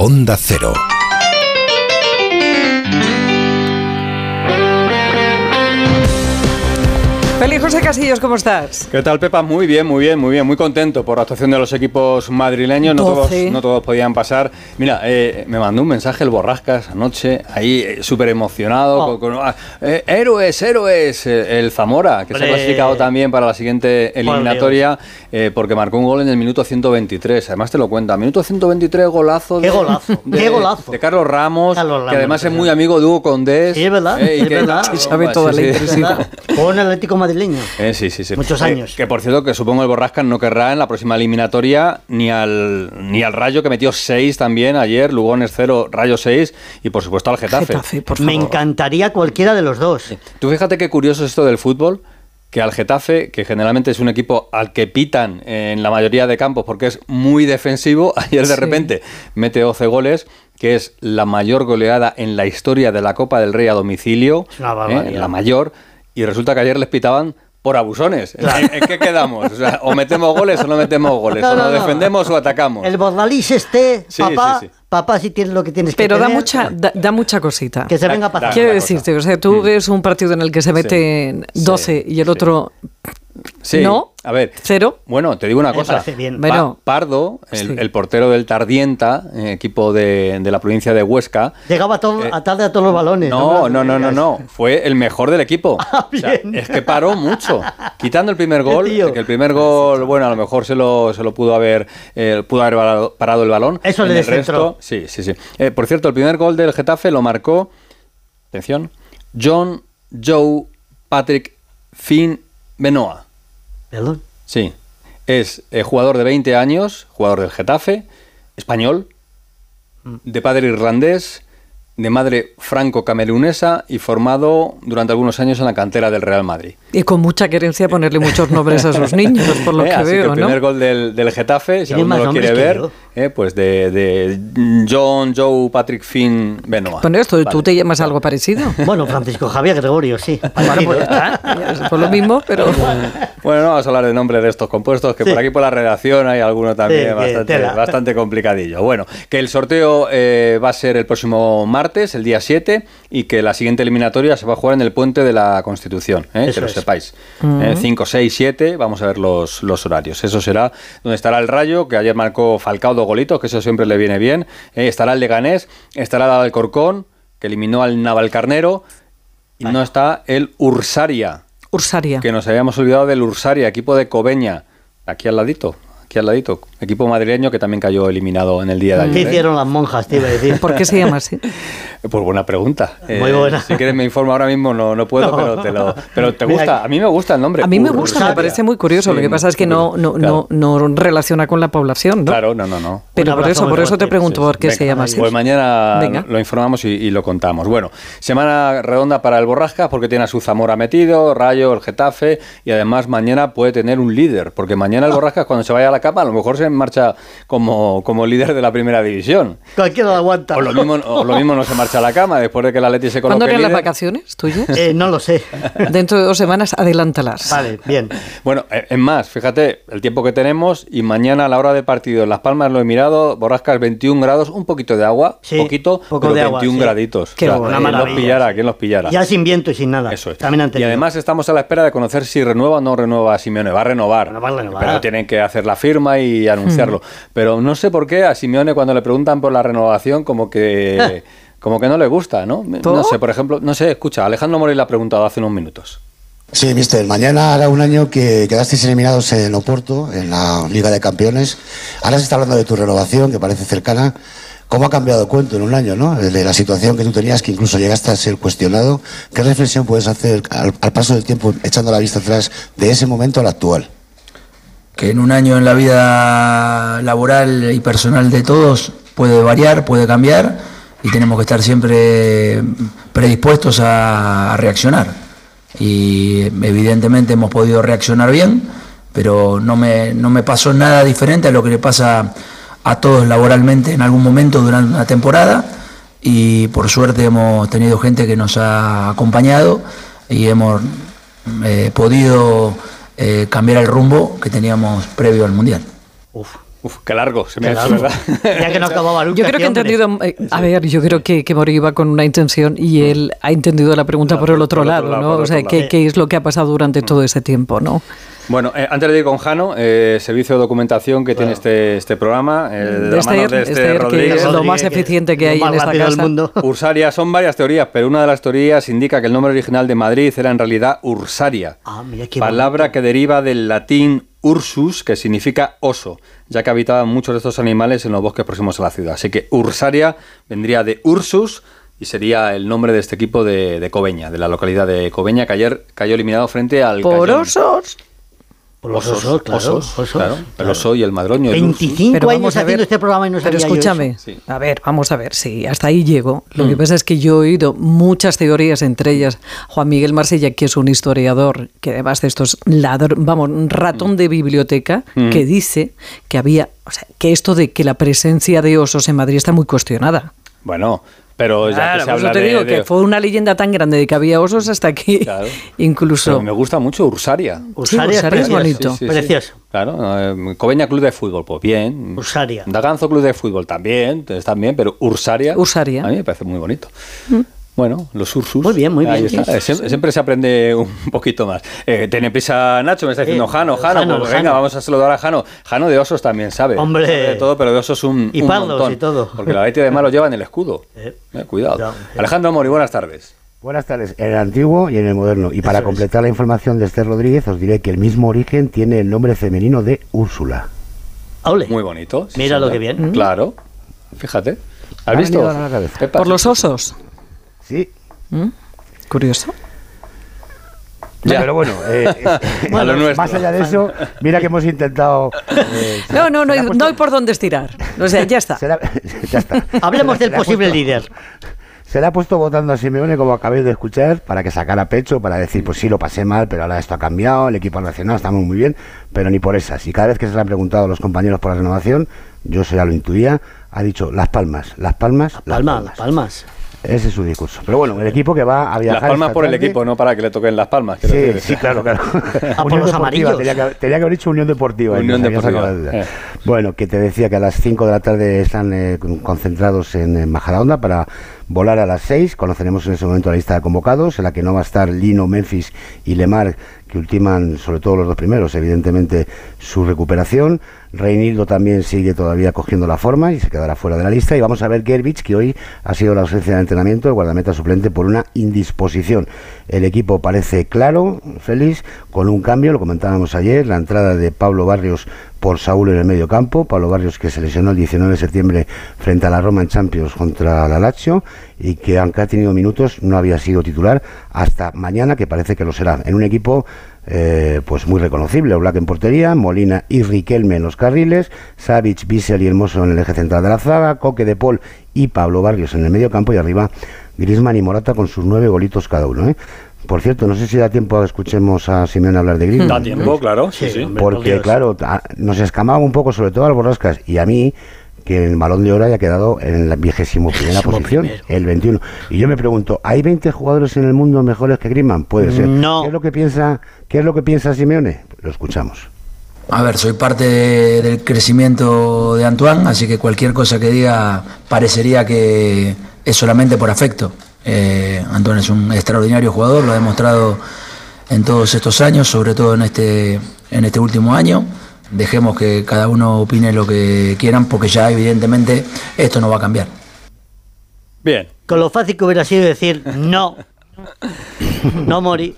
Onda Cero. Feliz José Casillos, ¿cómo estás? ¿Qué tal, Pepa? Muy bien, muy bien, muy bien. Muy contento por la actuación de los equipos madrileños. No, todos, no todos podían pasar. Mira, eh, me mandó un mensaje el Borrascas anoche, ahí eh, súper emocionado. Oh. Con, con- ah, eh, héroes, héroes. eh, el Zamora, que se ha clasificado también para la siguiente eliminatoria, eh, porque marcó un gol en el minuto 123. Además, te lo cuenta. Minuto 123, golazo. Qué de- golazo, de, qué golazo. De Carlos Ramos, Carlos Ramos, que además es muy amigo de Hugo Condés. Sí, es verdad, eh, y es que- verdad. Sí, sabe Sí, toda la sí. intensidad. Con el Atlético madrileño. Eh, sí, sí, sí. Muchos Eh, años. que por cierto, que supongo el Borrascas no querrá en la próxima eliminatoria ni al, ni al Rayo, que metió 6 también ayer, Lugones 0, Rayo 6, y por supuesto al Getafe. Getafe, por Me encantaría cualquiera de los dos. Tú fíjate qué curioso es esto del fútbol, que al Getafe, que generalmente es un equipo al que pitan en la mayoría de campos porque es muy defensivo, ayer de Sí. repente mete 12 goles, que es la mayor goleada en la historia de la Copa del Rey a domicilio, Es una ¿eh? la mayor, y resulta que ayer les pitaban por abusones. ¿En- ¿En, qué quedamos? O, sea, o metemos goles o no metemos goles, No, o no, nos no. defendemos o atacamos. El Bordalís este, Sí, papá, sí, sí. papá si tienes lo que tienes que Pero da tener, mucha, da, da mucha cosita. Que se venga da- Quiero decirte, cosa. o sea, tú ves un partido en el que se meten Sí. 12 y el Sí. otro Sí, no, a ver. cero. Bueno, te digo una cosa. bien. Pa- Bueno, Pardo, el, sí. el portero del Tardienta, eh, equipo de, de la provincia de Huesca. Llegaba todo, Eh, a tarde a todos los balones. No, no, no, no, digas. no. Fue el mejor del equipo. Ah, O sea, bien. es que paró mucho. Quitando el primer gol, que el primer gol, bueno, a lo mejor se lo, se lo pudo haber eh, pudo haber parado, el balón. Eso En le el resto, Sí, sí, sí. Eh, por cierto, el primer gol del Getafe lo marcó, atención, John Joe Patrick Finn Benoa. Perdón. Sí. Es eh, jugador de 20 años, jugador del Getafe, español, de padre irlandés, de madre franco-camerunesa y formado durante algunos años en la cantera del Real Madrid. Y con mucha querencia ponerle muchos nombres a sus niños, por lo Eh, que así veo, el ¿no? primer gol del, del Getafe, si alguno lo quiere que ver, eh, pues de, de John Joe Patrick Finn Benoit. Bueno, esto, ¿tú Vale. te llamas algo parecido? Bueno, Francisco Javier Gregorio, sí. Bueno, pues está. Es por lo mismo, pero... Bueno, no vamos a hablar de nombres de estos compuestos, que Sí. por aquí por la redacción hay alguno también Sí, que bastante, bastante complicadillo. Bueno, que el sorteo eh, va a ser el próximo martes, el día 7, y que la siguiente eliminatoria se va a jugar en el puente de la Constitución, ¿eh? Que lo es. sepáis. 5, 6, 7, vamos a ver los, los horarios. Eso será donde estará el Rayo, que ayer marcó Falcao dos golitos, que eso siempre le viene bien. eh, estará el Leganés, estará el Alcorcón, que eliminó al Navalcarnero, y no está el Ursaria, Ursaria. que nos habíamos olvidado del Ursaria, equipo de Cobeña, aquí al ladito, aquí al ladito, equipo madrileño que también cayó eliminado en el día de ayer. ¿Qué ¿eh? hicieron las monjas, te iba a decir? ¿Por qué se llama así? Pues buena pregunta. Muy buena. Si quieres me informo ahora mismo, no, no puedo, No. pero te lo, pero te gusta. A mí me gusta el nombre. A mí me gusta, me parece muy curioso. Sí, lo que pasa es que no, no, no, no relaciona con la población, ¿no? Claro, no, no, no. Pero por eso, por eso te pregunto Sí, por qué venga, se llama así. Pues mañana Venga. lo informamos y, y lo contamos. Bueno, semana redonda para el Borrascas porque tiene a su Zamora metido, Rayo, el Getafe y además mañana puede tener un líder porque mañana el Borrascas cuando se vaya a la capa a lo mejor se marcha como, como líder de la primera división. Cualquiera lo aguanta. O lo mismo, o lo mismo no se marcha a la cama después de que el Atleti se coloque ¿Cuándo eran las vacaciones tuyas? Eh, no lo sé. Dentro de dos semanas, adelántalas. Vale, bien. Bueno, eh, es más, fíjate el tiempo que tenemos y mañana a la hora del partido en Las Palmas lo he mirado, Borrascas 21 grados, un poquito de agua, Sí, poquito, poco pero de agua, 21 sí. graditos. Qué bueno, ¿quién una los pillara? sí. ¿Quién los pillara? Ya sin viento y sin nada. Eso es. También han y además estamos a la espera de conocer si renueva o no renueva a Simeone. Va a renovar. Bueno, va a renovar. Pero tienen que hacer la firma y anunciarlo. Pero no sé por qué a Simeone cuando le preguntan por la renovación como que como que no le gusta, ¿no? No sé, por ejemplo, no sé, escucha, Alejandro Morey le ha preguntado hace unos minutos. Sí, mister, mañana hará un año que quedasteis eliminados en Oporto, en la Liga de Campeones. Ahora se está hablando de tu renovación, que parece cercana. ¿Cómo ha cambiado el cuento en un año, no? De la situación que tú tenías, que incluso llegaste a ser cuestionado. ¿Qué reflexión puedes hacer al, al paso del tiempo, echando la vista atrás, de ese momento al actual? Que en un año en la vida laboral y personal de todos puede variar, puede cambiar y tenemos que estar siempre predispuestos a, reaccionar. Y evidentemente hemos podido reaccionar bien, pero no me, no me pasó nada diferente a lo que le pasa a todos laboralmente en algún momento durante una temporada y por suerte hemos tenido gente que nos ha acompañado y hemos eh, podido eh, cambiar el rumbo que teníamos previo al Mundial. Uf. Uf, qué largo se me Qué ha hecho, largo. ¿verdad? Ya que no acababa nunca. Yo creo que he entendido, eh, a ver, yo creo que, que Mori iba con una intención y él ha entendido la pregunta por el otro por otro lado, lado, ¿no? O sea, ¿qué, es lo que ha pasado durante todo ese tiempo, no? Bueno, eh, antes de ir con Jano, eh, servicio de documentación que tiene este, este programa, eh, de De la mano de Esther Esther, que Rodríguez. es lo más eficiente que lo hay en esta rápido del casa. mundo. Ursaria, son varias teorías, pero una de las teorías indica que el nombre original de Madrid era en realidad Ursaria, Ah, mira qué palabra bonito. que deriva del latín ursus, que significa oso, ya que habitaban muchos de estos animales en los bosques próximos a la ciudad. Así que Ursaria vendría de Ursus y sería el nombre de este equipo de, de Cobeña, de la localidad de Cobeña, que ayer cayó eliminado frente al Por Cayón. osos. Por los osos, claro. osos, osos, claro, el oso y el madroño. el ursus. 25 Pero años haciendo ver, este programa y no Pero escúchame. Sí. a ver, vamos a ver, sí, hasta ahí llego. Lo Mm. que pasa es que yo he oído muchas teorías, entre ellas Juan Miguel Marsella, que es un historiador, que además de estos ladr vamos, un ratón de biblioteca, Mm. que dice que había, o sea, que esto de que la presencia de osos en Madrid está muy cuestionada. Bueno, pero ya Claro, que se habla te de, digo de- que fue una leyenda tan grande de que había osos hasta que Claro. incluso... Pero me gusta mucho Ursaria. Ursaria, Ursaria es precioso. bonito. Sí, sí, sí. Precioso. Claro, eh, Cobeña Club de Fútbol, pues bien. Ursaria. Daganzo Club de Fútbol también, están bien, pero Ursaria. Ursaria. A mí me parece muy bonito. Bueno, los Ursus. Muy bien, muy Ahí bien. está. Eh, Siempre, siempre se aprende un poquito más. Eh, tiene prisa Nacho, me está diciendo Eh, Jano, Jano, Jano, pues venga, Jano. vamos a saludar a Jano. Jano de osos también sabe. Hombre. Sabe de todo, pero de osos un, Y un pardos montón. y todo. Porque la Leti además lo lleva en el escudo. Eh, Eh, cuidado. eh. Alejandro Mori, buenas tardes. Buenas tardes, en el antiguo y en el moderno. Y para Eso es. completar la información de Esther Rodríguez, os diré que el mismo origen tiene el nombre femenino de Úrsula. Ole. Muy bonito. sí, Mira lo que bien. Claro. Fíjate. ¿Has ha visto? Por los osos. Sí, ¿Mm? Curioso. Ya. pero bueno, eh, eh, A lo nuestro. más allá de eso, mira que hemos intentado... eh, No, no, no, ha no puesto- hay por dónde estirar. O sea, ya está. ya está. Hablemos del posible puesto- líder. Se le ha puesto votando a Simeone, como acabéis de escuchar, para que sacara pecho, para decir, pues sí, lo pasé mal, pero ahora esto ha cambiado, el equipo ha reaccionado, estamos muy bien, pero ni por esas. Y cada vez que se le han preguntado a los compañeros por la renovación, yo eso ya lo intuía, ha dicho las palmas, las palmas, las Palma, palmas. palmas. Ese es su discurso. Pero bueno, el equipo que va a viajar. Las palmas por el equipo, no para que le toquen las palmas. Sí, decir. sí, claro, claro. Ah, por los amarillos. Tenía que, haber- tenía que haber dicho Unión Deportiva. Unión Deportiva, eh. Bueno, que te decía que a las 5 de la tarde están eh, con- concentrados en, en Majadahonda para volar a las 6. Conoceremos en ese momento la lista de convocados, en la que no va a estar Lino, Memphis y Lemar, que ultiman, sobre todo los dos primeros, evidentemente, su recuperación. Reinildo también sigue todavía cogiendo la forma y se quedará fuera de la lista. Y vamos a ver Gerbich, que hoy ha sido la ausencia de entrenamiento, el guardameta suplente, por una indisposición. El equipo parece claro, feliz, con un cambio, lo comentábamos ayer, la entrada de Pablo Barrios por Saúl en el medio campo. Pablo Barrios que se lesionó el 19 de septiembre frente a la Roma en Champions contra la Lazio y que aunque ha tenido minutos no había sido titular hasta mañana, que parece que lo será. En un equipo eh, pues muy reconocible, Black en portería, Molina y Riquelme en los carriles, Savic, Bissell y Hermoso en el eje central de la zaga, Coque de Paul y Pablo Barrios en el medio campo y arriba Grisman y Morata con sus nueve golitos cada uno. ¿eh? Por cierto, no sé si da tiempo a que escuchemos a Simeone hablar de Griezmann. Da tiempo, claro. Sí, Sí, sí. hombre. por Porque, claro, nos escamaba un poco, sobre todo al Borrascas y a mí, que el balón de oro haya quedado en la vigésimo primera posición, primero. el 21. Y yo me pregunto, ¿hay 20 jugadores en el mundo mejores que Griezmann? Puede ser. No. ¿Qué es lo que piensa, qué es lo que piensa Simeone? Lo escuchamos. A ver, soy parte de- del crecimiento de Antoine, así que cualquier cosa que diga parecería que es solamente por afecto. Eh, Antoine es un extraordinario jugador, lo ha demostrado en todos estos años, sobre todo en este, en este último año. Dejemos que cada uno opine lo que quieran, porque ya evidentemente esto no va a cambiar. Bien. Con lo fácil que hubiera sido decir no. No morí.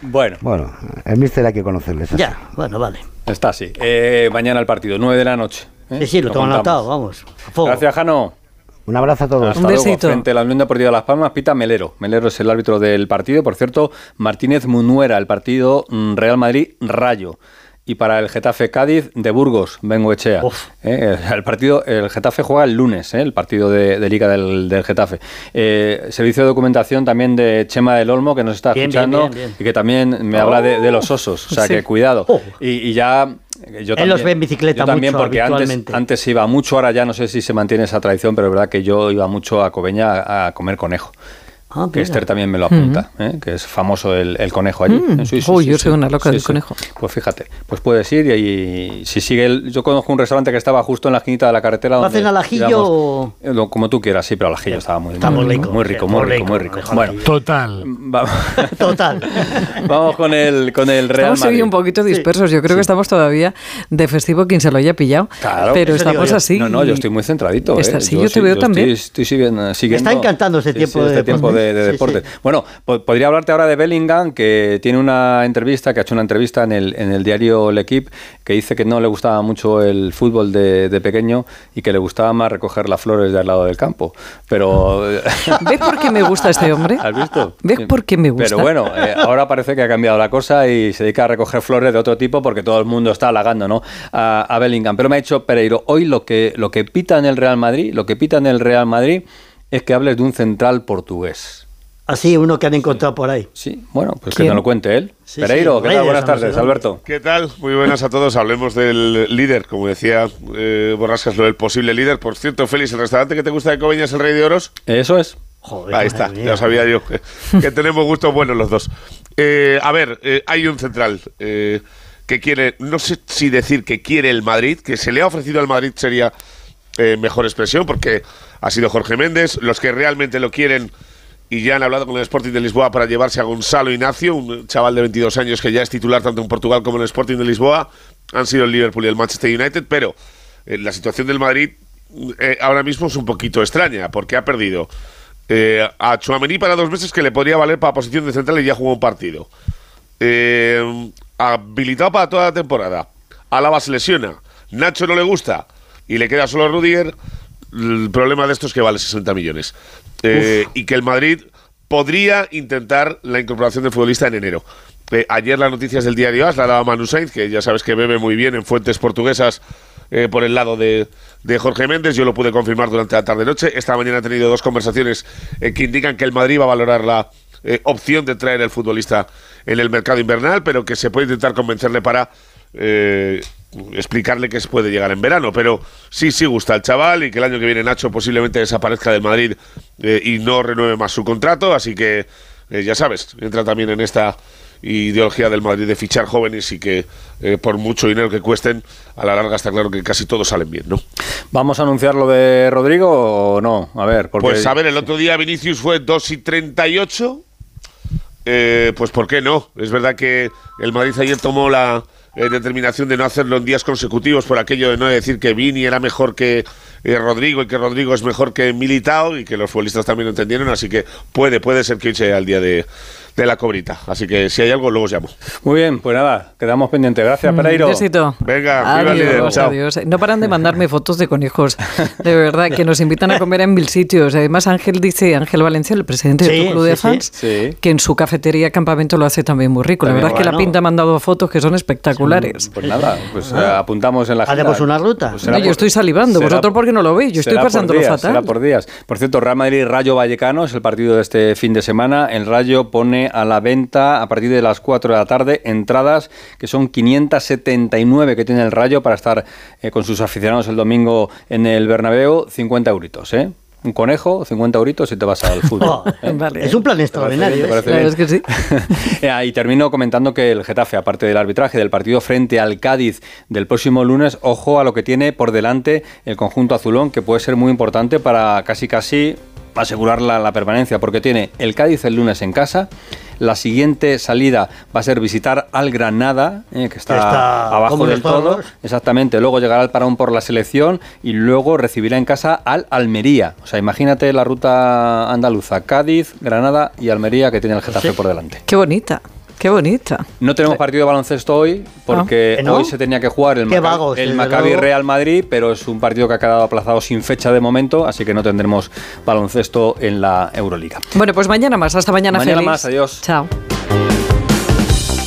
Bueno, Bueno, el míster hay que conocerle. así. Ya, bueno, vale. está así. Eh, mañana el partido, 9 de la noche. ¿eh? Sí, sí, lo tengo contamos. anotado, vamos. Gracias, Jano. Un abrazo a todos. Hasta Un luego. besito. Frente a la Unión Deportiva de Las Palmas, pita Melero. Melero es el árbitro del partido. Por cierto, Martínez Munuera, el partido mm, Real Madrid-Rayo. Y para el Getafe Cádiz de Burgos, Bengo Echea. Uf. Eh, el partido, el Getafe juega el lunes, eh, el partido de, de Liga del, del Getafe. Eh, servicio de documentación también de Chema del Olmo, que nos está Bien, escuchando bien, bien. y que también me habla de, de los osos. O sea Sí. que cuidado. Oh. Y, y ya. Eh, Yo Él los ve en bicicleta yo también, mucho, porque antes, iba mucho, ahora ya no sé si se mantiene esa tradición, pero es verdad que yo iba mucho a Cobeña a, a comer conejo. Ah, que. Esther también me lo apunta, ¿eh? que es famoso el, el conejo allí. Mm. Eh, sí, sí, Uy, sí, yo sí. soy una loca Sí, del sí. conejo. Pues fíjate, pues puedes ir y, ahí- si sigue el, yo conozco un restaurante que estaba justo en la esquinita de la carretera. ¿Lo donde, hacen al ajillo digamos, o- eh, como tú quieras, sí, pero al ajillo estaba muy, Está muy, muy rico, rico, muy rico, muy rico, muy rico. Bueno. Total. vamos, Total. vamos con el con el Real Estamos Madrid. un poquito dispersos. Yo creo que estamos todavía de festivo quien se lo haya pillado. Claro. pero estamos así. No, no, yo estoy muy centradito. ¿eh? Estás, sí, yo te veo también. Estoy, estoy siguiendo, siguiendo- está encantando este sí, tiempo sí, de este tiempo de, de deporte. Sí, deporte. sí. Bueno, po- podría hablarte ahora de Bellingham, que tiene una entrevista, que ha hecho una entrevista en el, en el diario L'Equipe, que dice que no le gustaba mucho el fútbol de, de pequeño y que le gustaba más recoger las flores de al lado del campo. Pero... ¿Ves por qué me gusta este hombre? ¿Has visto? ¿Ves por qué me gusta? Pero bueno, eh, ahora parece que ha cambiado la cosa y se dedica a recoger flores de otro tipo porque todo el mundo está halagando ¿no? a, a Bellingham. Pero me ha dicho Pereiro, hoy lo que, lo que pita en el Real Madrid, lo que pita en el Real Madrid es que hables de un central portugués. Así, uno que han encontrado por ahí. Sí, bueno, pues que nos lo cuente él. Sí, Pereiro, sí, ¿qué tal? Buenas tardes. Alberto. ¿Qué tal? Muy buenas a todos. Hablemos del líder, como decía eh, Borrascas, lo del posible líder. Por cierto, Félix, ¿el restaurante que te gusta de Coveñas, el Rey de Oros? Eso es. Joder, Ahí está, mía. ya sabía yo que, que tenemos gustos buenos los dos. Eh, a ver, eh, hay un central eh, que quiere, no sé si decir que quiere el Madrid, que se le ha ofrecido al Madrid sería eh, mejor expresión, porque ha sido Jorge Méndez. Los que realmente lo quieren y ya han hablado con el Sporting de Lisboa para llevarse a Gonzalo Ignacio, un chaval de 22 años que ya es titular tanto en Portugal como en el Sporting de Lisboa, han sido el Liverpool y el Manchester United, pero eh, la situación del Madrid eh, ahora mismo es un poquito extraña, porque ha perdido a Chuamení para dos meses que le podría valer para posición de central y ya jugó un partido. Habilitado para toda la temporada. Álava se lesiona. Nacho no le gusta y le queda solo a Rudiger. El problema de esto es que vale 60 millones. Eh, y que el Madrid podría intentar la incorporación del futbolista en enero. Eh, ayer las noticias del diario AS la daba Manu Sainz, que ya sabes que bebe muy bien en fuentes portuguesas eh, por el lado de, de Jorge Méndez. Yo lo pude confirmar durante la tarde-noche. Esta mañana he tenido dos conversaciones eh, que indican que el Madrid va a valorar la opción de traer el futbolista en el mercado invernal, pero que se puede intentar convencerle para explicarle que se puede llegar en verano. Pero sí, sí gusta el chaval y que el año que viene Nacho posiblemente desaparezca del Madrid eh, y no renueve más su contrato. Así que, eh, ya sabes, entra también en esta ideología del Madrid de fichar jóvenes y que eh, por mucho dinero que cuesten, a la larga está claro que casi todos salen bien, ¿no? ¿Vamos a anunciar lo de Rodrigo o no? A ver, porque... Pues a ver, el otro día Vinicius fue 2 y 38. Eh, pues ¿por qué no? Es verdad que el Madrid ayer tomó la eh, determinación de no hacerlo en días consecutivos por aquello de no decir que Vini era mejor que eh, Rodrigo y que Rodrigo es mejor que Militao y que los futbolistas también lo entendieron, así que puede, puede ser que hoy sea el día de, de la cobrita. Así que si hay algo, luego os llamo. Muy bien, pues nada, quedamos pendientes. Gracias, Pereiro. Un besito. Venga, el líder, Adiós, chao. adiós. No paran de mandarme fotos de conejos, de verdad, que nos invitan a comer en mil sitios. Además, Ángel dice, Ángel Valencia, el presidente de tu club de fans, sí. que en su cafetería campamento lo hace también muy rico. La También, verdad es que la pinta me han dado fotos que son espectaculares. Pues nada, pues eh, apuntamos en la agenda. Haremos una ruta. Pues No, yo estoy salivando. ¿Vosotros por- por qué no lo veis? Yo estoy pasándolo días, fatal. será por días. Por cierto, Real Madrid Rayo Vallecano es el partido de este fin de semana. El Rayo pone a la venta a partir de las 4 de la tarde entradas que son 579 que tiene el Rayo para estar eh, con sus aficionados el domingo en el Bernabéu, 50 euritos, ¿eh? Un conejo, 50 euritos y te vas al fútbol. Oh, ¿eh? Vale. Es un plan ¿Te extraordinario. parece. La bien? verdad es que sí. Eh, y termino comentando que el Getafe, aparte del arbitraje del partido frente al Cádiz del próximo lunes, ojo a lo que tiene por delante el conjunto azulón, que puede ser muy importante para casi casi asegurar la, la permanencia, porque tiene el Cádiz el lunes en casa. La siguiente salida va a ser visitar al Granada, eh, que está, abajo del todo. Exactamente. Luego llegará al parón por la selección y luego recibirá en casa al Almería. O sea, imagínate la ruta andaluza: Cádiz, Granada y Almería que tiene el Getafe Sí. por delante. Qué bonita, qué bonita. No tenemos partido de baloncesto hoy porque ¿Que no? hoy se tenía que jugar el, vagos, el Maccabi luego. Real Madrid, pero es un partido que ha quedado aplazado sin fecha de momento, así que no tendremos baloncesto en la Euroliga. Bueno, pues mañana más. Hasta mañana, Mañana Félix. más, adiós. Chao.